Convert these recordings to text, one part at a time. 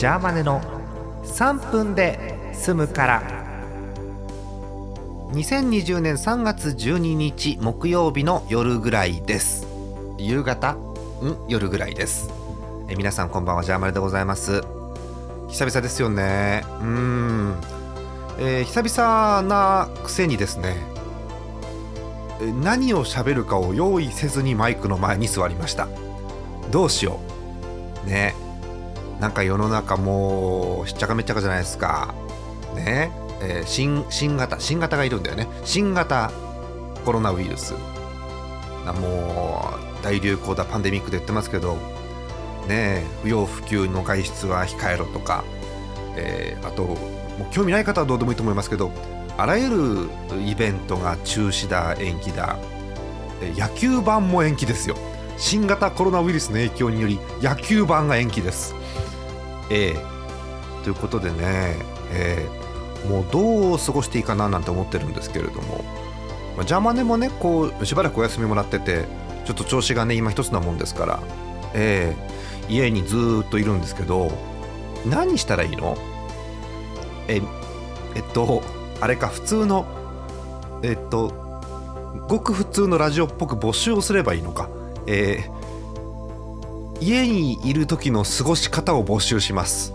ジャーマネの3分で済むから。2020年3月12日木曜日の夜ぐらいです。夕方？ん夜ぐらいです。え皆さんこんばんは。ジャーマネでございます。久々ですよね。うん、えー久々なくせにですね。何を喋るかを用意せずにマイクの前に座りました。どうしよう。ね。なんか世の中もうしっちゃかめっちゃかじゃないですか。ね。えー新新型新型がいるんだよね。新型コロナウイルス。もう大流行だパンデミックで言ってますけど。ね。不要不急の外出は控えろとか、えーあともう興味ない方はどうでもいいと思いますけど。あらゆるイベントが中止だ延期だ。野球盤も延期ですよ。新型コロナウイルスの影響により野球盤が延期です。ええ。ということでね、ええ。もうどう過ごしていいかななんて思ってるんですけれども、まあ、ジャーマネもねこうしばらくお休みもらっててちょっと調子がね今一つなもんですから、ええ。家にずっといるんですけど何したらいいの？ええっとあれか普通のえっとごく普通のラジオっぽく募集をすればいいのか。えー家にいる時の過ごし方を募集します。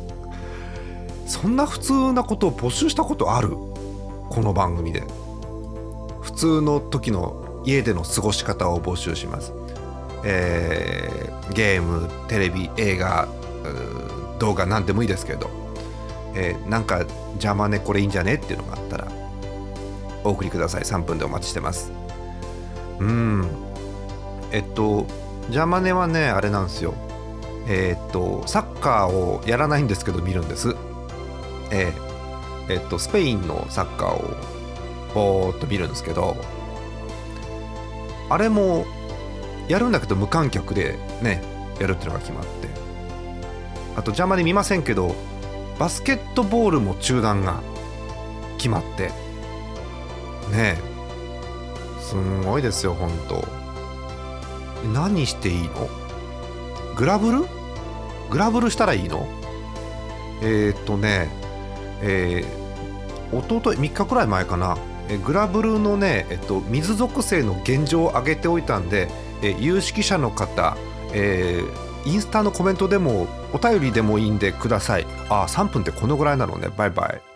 そんな普通なことを募集したことある？この番組で。普通の時の家での過ごし方を募集します。えーゲームテレビ映画動画何でもいいですけど、えーなんか邪魔ねこれいいんじゃね？っていうのがあったらお送りください。3分でお待ちしてます。うん。えっとジャマネはねあれなんですよ。えーっとサッカーをやらないんですけど見るんです。えーえっとスペインのサッカーをぼーっと見るんですけどあれもやるんだけど無観客でねやるっていうのが決まって。あとジャマネ見ませんけどバスケットボールも中断が決まって。ねえ。すんごいですよ本当。何していいの？グラブル？グラブルしたらいいの？えー、っとねえー、おととい3日くらい前かな。えグラブルのね、えっと、水属性の現状を上げておいたんで、え有識者の方、えーインスタのコメントでもお便りでもいいんでください。あー3分ってこのぐらいなのね。バイバイ。